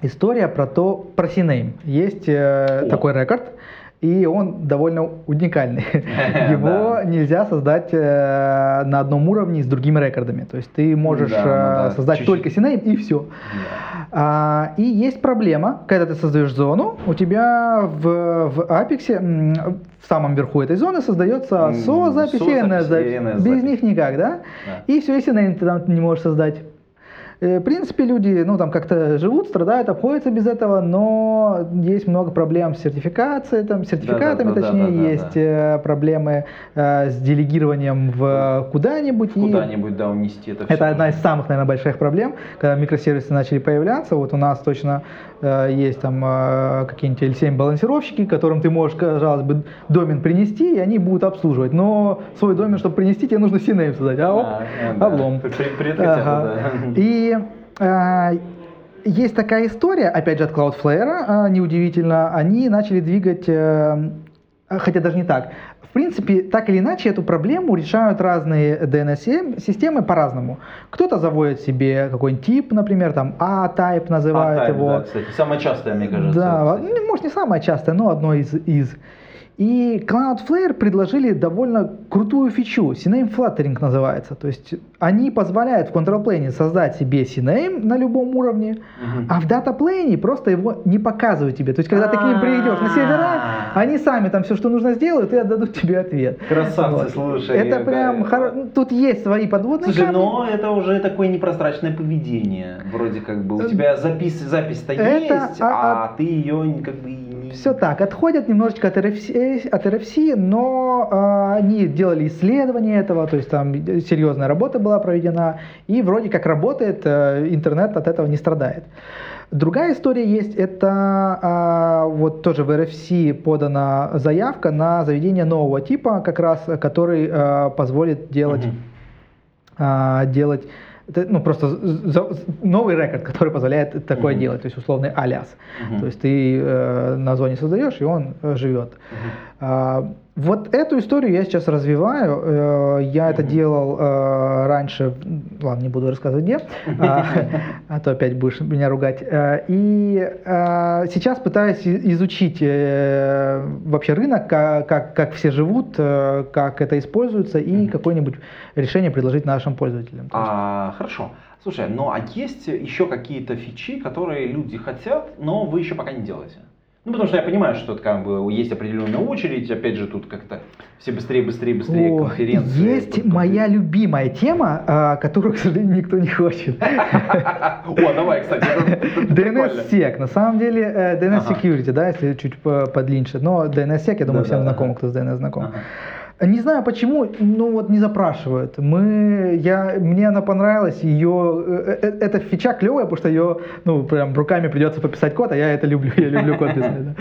Speaker 2: история про то, про CNAME. Есть
Speaker 1: О.
Speaker 2: такой рекорд, и он довольно уникальный. Его
Speaker 1: Да.
Speaker 2: нельзя создать э, на одном уровне с другими рекордами. То есть ты можешь
Speaker 1: Да, ну
Speaker 2: э,
Speaker 1: да,
Speaker 2: создать
Speaker 1: чуть-чуть.
Speaker 2: только CNAME и все. А, и есть проблема, когда ты создаешь зону, у тебя в, в Apex в самом верху этой зоны создается
Speaker 1: М,
Speaker 2: SO запись и
Speaker 1: SO
Speaker 2: NS
Speaker 1: запись и
Speaker 2: запись.
Speaker 1: NS
Speaker 2: Без них никак, да? И все, если ты там не можешь создать. Э, В принципе, люди, ну, там как-то живут, страдают, обходятся без этого, но есть много проблем с сертификацией, там, сертификатами,
Speaker 1: Да-да-да-да-да-да.
Speaker 2: точнее, есть э, проблемы э, с делегированием в куда-нибудь.
Speaker 1: Куда-нибудь, да, унести это все.
Speaker 2: это одна из самых, наверное, больших проблем, когда микросервисы начали появляться. Вот у нас точно э, есть там э, какие-нибудь L7 балансировщики, которым ты можешь, казалось бы, домен принести, и они будут обслуживать. Но свой домен, чтобы принести, тебе нужно CNAME создать. А оп,
Speaker 1: А, да.
Speaker 2: облом.
Speaker 1: При- при- при-
Speaker 2: Ага.
Speaker 1: да.
Speaker 2: И э, есть такая история, опять же, от Cloudflare, а, неудивительно, они начали двигать, э, хотя даже не так, в принципе, так или иначе, эту проблему решают разные DNS-системы по-разному. Кто-то заводит себе какой-нибудь тип, например, там A-type называют
Speaker 1: А, type,
Speaker 2: его.
Speaker 1: да, кстати, самое частое, мне кажется.
Speaker 2: Да,
Speaker 1: кстати.
Speaker 2: ну, может не самое частое, но одно из. из. И Cloudflare предложили довольно крутую фичу, CNAME Fluttering называется. То есть они позволяют в контролплейне создать себе CNAME на любом уровне, а в датаплейне просто его не показывают тебе. То есть когда ты к ним придешь на сервера,
Speaker 1: А.
Speaker 2: они сами там все, что нужно сделают, и отдадут тебе ответ.
Speaker 1: Красавцы, слушай,
Speaker 2: Это
Speaker 1: э,
Speaker 2: прям
Speaker 1: да.
Speaker 2: ну, Тут есть свои подводные
Speaker 1: Слушай,
Speaker 2: камни.
Speaker 1: но это уже такое непрозрачное поведение. Вроде как бы у тебя запись, запись-то
Speaker 2: Это,
Speaker 1: есть,
Speaker 2: а-
Speaker 1: а, ты ее как бы.
Speaker 2: Все так, отходят немножечко от RFC, от RFC но э, они делали исследование этого, то есть там серьезная работа была проведена, и вроде как работает, э, интернет от этого не страдает. Другая история есть, это а, вот тоже в RFC подана заявка на заведение нового типа, как раз, который а, позволит делать,
Speaker 1: Мгм.
Speaker 2: а, делать это, ну, просто за- новый рекорд, который позволяет такое
Speaker 1: Мгм.
Speaker 2: делать, то есть условный алиас.
Speaker 1: Мгм.
Speaker 2: То есть ты э, на зоне создаешь, и он э, живет. А, вот эту историю я сейчас развиваю. Э, я это делал э, раньше, ладно, не буду рассказывать где, а, а то опять будешь меня ругать. Э, И сейчас пытаюсь изучить вообще рынок, ка- как, как все живут, как это используется, и какое-нибудь решение предложить нашим пользователям.
Speaker 1: А, хорошо. Слушай, ну а есть еще какие-то фичи, которые люди хотят, но вы еще пока не делаете? Ну, потому что я понимаю, что как бы есть определенная очередь, опять же, тут как-то все быстрее, быстрее, быстрее
Speaker 2: О,
Speaker 1: конференции.
Speaker 2: Есть
Speaker 1: Тут-
Speaker 2: моя любимая тема, а, которую, к сожалению, никто не хочет.
Speaker 1: О, давай, кстати.
Speaker 2: DNS-сек, на самом деле э, DNS
Speaker 1: Ага.
Speaker 2: Security, да, если чуть по- подлиннее. Но DNS-сек, я думаю, всем знаком,
Speaker 1: ага.
Speaker 2: кто с DNS знаком. Не знаю почему, ну вот не запрашивают. Мы, я, мне она понравилась, ее, э, э, эта фича клевая, потому что ее, ну, прям руками придется пописать код, а я это люблю, я люблю код писать. да.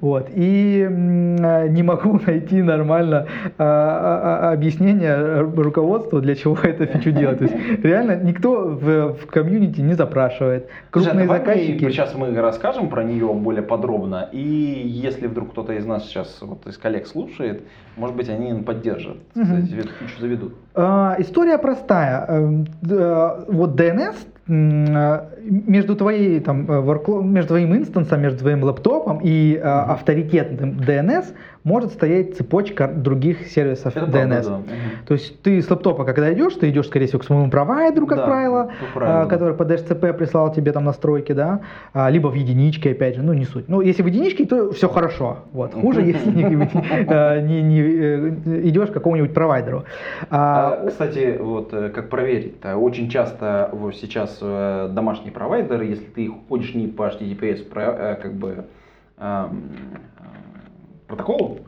Speaker 2: Вот, и э, не могу найти нормально а, объяснение руководству, для чего эту фичу делать. То есть реально никто в, в комьюнити не запрашивает.
Speaker 1: Слушай,
Speaker 2: Крупные
Speaker 1: мы-
Speaker 2: заказчики.
Speaker 1: сейчас мы расскажем про нее более подробно, и если вдруг кто-то из нас сейчас, вот из коллег слушает, может быть, они поддержат,
Speaker 2: Мгм.
Speaker 1: кстати, эту фичу заведут.
Speaker 2: А, История простая. Эм, э, Вот DNS э, между твоей там э, worklo- между твоим инстансом, между твоим лэптопом и э, авторитетным DNS может стоять цепочка других сервисов
Speaker 1: Это
Speaker 2: DNS.
Speaker 1: правда, да.
Speaker 2: То есть ты с лэптопа, когда идешь, ты идешь, скорее всего, к своему провайдеру, как
Speaker 1: Да,
Speaker 2: правило,
Speaker 1: по правилу,
Speaker 2: а, который по DHCP прислал тебе там настройки, да, а, либо в единичке, опять же, ну не суть. Ну, если в единичке, то все хорошо. Вот. Хуже, если не, не- не, э, идешь к какому-нибудь провайдеру. А,
Speaker 1: А, кстати, вот э, как проверить-то, очень часто сейчас э, домашние провайдеры, если ты ходишь не по HTTPS как бы протоколу,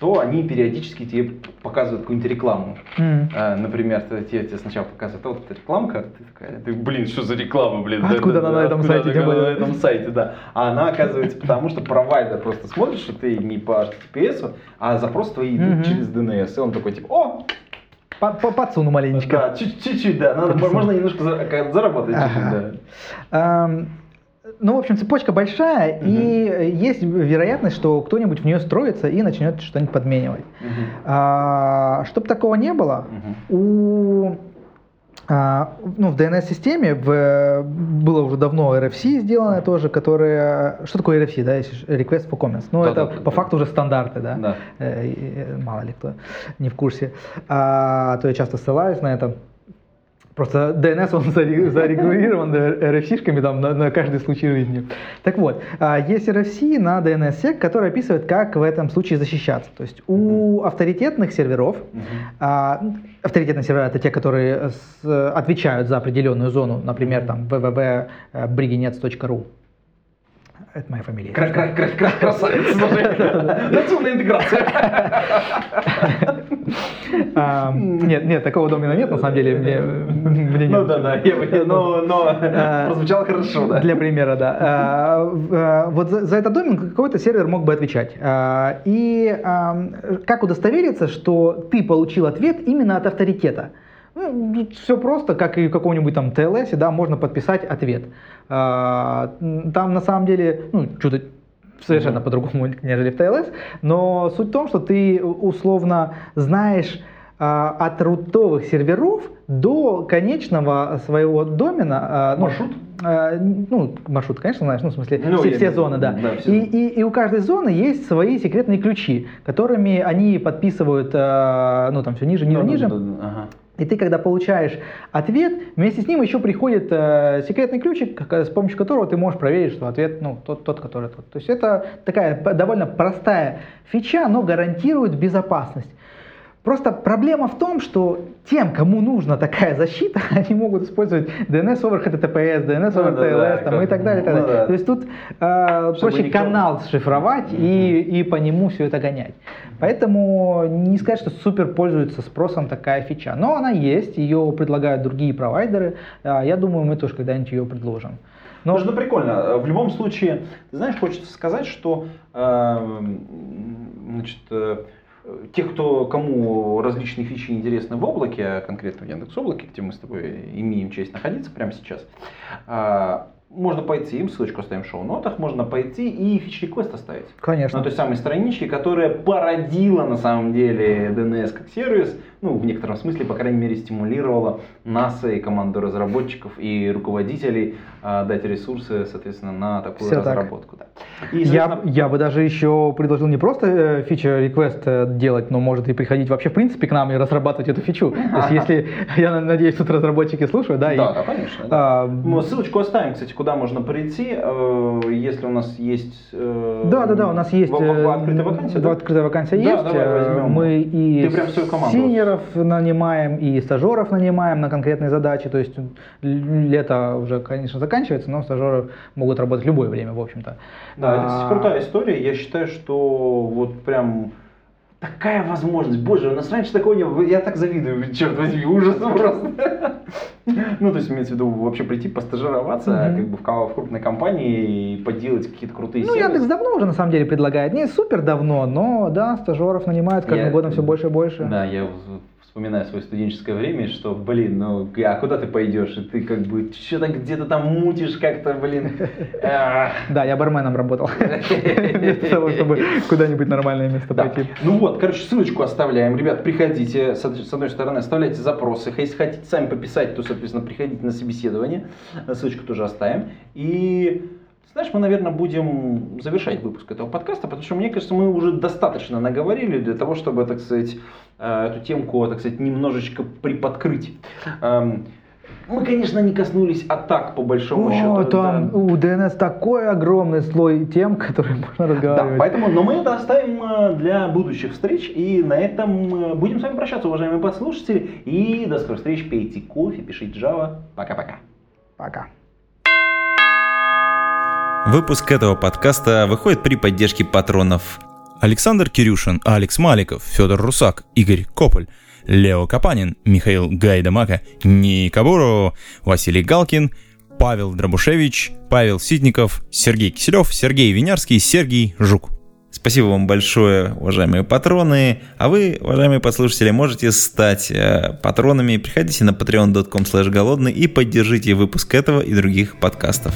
Speaker 1: то они периодически тебе показывают какую-нибудь рекламу.
Speaker 2: м.
Speaker 1: Э, Например, тебе, тебе сначала показывают, «А вот эта рекламка, ты такая, ты, блин, что за реклама, блин? да,
Speaker 2: Откуда
Speaker 1: да,
Speaker 2: она
Speaker 1: да,
Speaker 2: на этом
Speaker 1: откуда
Speaker 2: сайте, более?»
Speaker 1: на этом сайте, да. А она оказывается потому, что провайдер просто смотрит, что ты не по HTTPS, а запросы твои идут
Speaker 2: Мгм.
Speaker 1: через DNS. И он такой, типа, о,
Speaker 2: По- по- Подсуну маленечко.
Speaker 1: да, чуть- чуть-чуть, да, надо, можно немножко заработать чуть-чуть,
Speaker 2: Ага.
Speaker 1: да.
Speaker 2: Эм, Ну, в общем, цепочка большая, и есть вероятность, что кто-нибудь в нее строится и начнет что-нибудь подменивать.
Speaker 1: Мгм.
Speaker 2: чтобы такого не было,
Speaker 1: Мгм.
Speaker 2: у а, ну, в DNS-системе в- было уже давно RFC сделано тоже, которое... Что такое RFC, да, Request for Comments? Ну,
Speaker 1: Да,
Speaker 2: это
Speaker 1: да,
Speaker 2: по
Speaker 1: да.
Speaker 2: факту уже стандарты, да?
Speaker 1: Да.
Speaker 2: Э, э, Мало ли кто не в курсе. А, то я часто ссылаюсь на это. Просто DNS, он заре- зарегулирован RFC-шками там на, на каждый случай жизни. Так вот, а, есть RFC на DNS-сек, который описывает, как в этом случае защищаться. То есть у авторитетных серверов, а, авторитетные сервера это те, которые отвечают за определенную зону, например, там www.briginets.ru. Это моя фамилия.
Speaker 1: Кра- кра- кра- кра- Красавец, слушай. Нативная интеграция.
Speaker 2: Нет, нет, такого домена нет, на самом деле, мне,
Speaker 1: Ну да, да, я бы- но, но
Speaker 2: А,
Speaker 1: прозвучало хорошо, да.
Speaker 2: Для примера, да. А, а, Вот за, за этот домен какой-то сервер мог бы отвечать. И как удостовериться, что ты получил ответ именно от авторитета? Ну, все просто, как и в каком-нибудь там TLS, да, можно подписать ответ. А, Там на самом деле, ну, что-то совершенно по-другому, нежели в TLS, но суть в том, что ты условно знаешь а, от рутовых серверов до конечного своего домена. а, ну,
Speaker 1: Маршрут?
Speaker 2: ну, маршрут, конечно, знаешь, ну, в смысле,
Speaker 1: Ну,
Speaker 2: все, все
Speaker 1: виду,
Speaker 2: зоны, да.
Speaker 1: да, все
Speaker 2: и, и, и у каждой зоны есть свои секретные ключи, которыми они подписывают, ну, там все ниже, ниже,
Speaker 1: Ну,
Speaker 2: ниже.
Speaker 1: да, да, да, ага.
Speaker 2: И ты, когда получаешь ответ, вместе с ним еще приходит э, секретный ключик, с помощью которого ты можешь проверить, что ответ, ну, тот, тот, который тот. То есть это такая довольно простая фича, но гарантирует безопасность. Просто проблема в том, что тем, кому нужна такая защита, они могут использовать DNS over HTTPS, DNS over
Speaker 1: Ну
Speaker 2: TLS
Speaker 1: да,
Speaker 2: там,
Speaker 1: как-
Speaker 2: и так далее. и так
Speaker 1: ну
Speaker 2: далее.
Speaker 1: да.
Speaker 2: То есть тут э, проще
Speaker 1: никто-
Speaker 2: канал сшифровать и, и по нему все это гонять. Поэтому не сказать, что супер пользуется спросом такая фича. Но она есть, ее предлагают другие провайдеры. А, Я думаю, мы тоже когда-нибудь ее предложим. Но
Speaker 1: Слушай, ну прикольно. В любом случае, ты знаешь, хочется сказать, что э, м, значит, тех, кто, кому различные фичи интересны в облаке, а конкретно в Яндекс облаке, где мы с тобой имеем честь находиться прямо сейчас, э, можно пойти, им ссылочку оставим в шоу-нотах, можно пойти и фич-реквест оставить.
Speaker 2: Конечно.
Speaker 1: На той самой страничке, которая породила на самом деле DNS как сервис, ну, в некотором смысле, по крайней мере, стимулировала НАСА и команду разработчиков и руководителей а, дать ресурсы, соответственно, на такую
Speaker 2: так.
Speaker 1: разработку. Да. И,
Speaker 2: Я, я бы даже еще предложил не просто э, фича реквест э, делать, но может и приходить вообще в принципе к нам и разрабатывать эту фичу. То есть если, я на- надеюсь, тут разработчики слушают, да, и,
Speaker 1: Да, да, конечно. да.
Speaker 2: а,
Speaker 1: Мы ссылочку оставим, кстати, куда можно прийти, э, если у нас есть...
Speaker 2: Да, да, да, у нас есть э,
Speaker 1: открытая вакансия, да?
Speaker 2: открытая вакансия
Speaker 1: Да,
Speaker 2: есть.
Speaker 1: давай
Speaker 2: э,
Speaker 1: возьмем.
Speaker 2: Мы и
Speaker 1: Ты прям свою команду.
Speaker 2: Синеров нанимаем, и стажеров нанимаем на конкретные задачи. То есть лето уже, конечно, заканчивается, но стажеры могут работать любое время, в общем-то.
Speaker 1: Да, это кстати,
Speaker 2: А,
Speaker 1: крутая история. Я считаю, что вот прям такая возможность. Боже, у нас раньше такого не было. Я так завидую, черт возьми, ужас просто. Ну, то есть, имеется в виду вообще прийти, постажироваться как бы в, в крупной компании и поделать какие-то крутые
Speaker 2: Ну,
Speaker 1: сервисы.
Speaker 2: Яндекс давно уже на самом деле предлагает. Не супер давно, но да, стажеров нанимают каждым
Speaker 1: Я-
Speaker 2: годом все больше и больше.
Speaker 1: Да, я в- вспоминаю свое студенческое время, что, блин, ну, а куда ты пойдешь? И ты как бы что-то где-то там мутишь как-то, блин.
Speaker 2: Да, я барменом работал. Вместо того, чтобы куда-нибудь нормальное место пойти.
Speaker 1: Ну вот, короче, ссылочку оставляем. Ребят, приходите. С од- с одной стороны, оставляйте запросы. Если хотите сами пописать, то, соответственно, приходите на собеседование. Ссылочку тоже оставим. И знаешь, мы, наверное, будем завершать выпуск этого подкаста, потому что, мне кажется, мы уже достаточно наговорили для того, чтобы, так сказать, э, эту темку, так сказать, немножечко приподкрыть. Эм, Мы, конечно, не коснулись атак, по большому
Speaker 2: О,
Speaker 1: счету.
Speaker 2: там
Speaker 1: да.
Speaker 2: у DNS такой огромный слой тем, которые можно
Speaker 1: Да,
Speaker 2: разговаривать.
Speaker 1: поэтому, но мы это оставим э, для будущих встреч. И на этом э, будем с вами прощаться, уважаемые подслушатели. И до скорых встреч. Пейте кофе, пишите Java. Пока-пока.
Speaker 2: Пока.
Speaker 3: Выпуск этого подкаста выходит при поддержке патронов Александр Кирюшин, Алекс Маликов, Федор Русак, Игорь Кополь, Лео Капанин, Михаил Гайдамака, Ника Бурова, Василий Галкин, Павел Дробушевич, Павел Ситников, Сергей Киселев, Сергей Винярский, Сергей Жук. Спасибо вам большое, уважаемые патроны. А вы, уважаемые подслушатели, можете стать э, патронами. Приходите на patreon.com голодный и поддержите выпуск этого и других подкастов.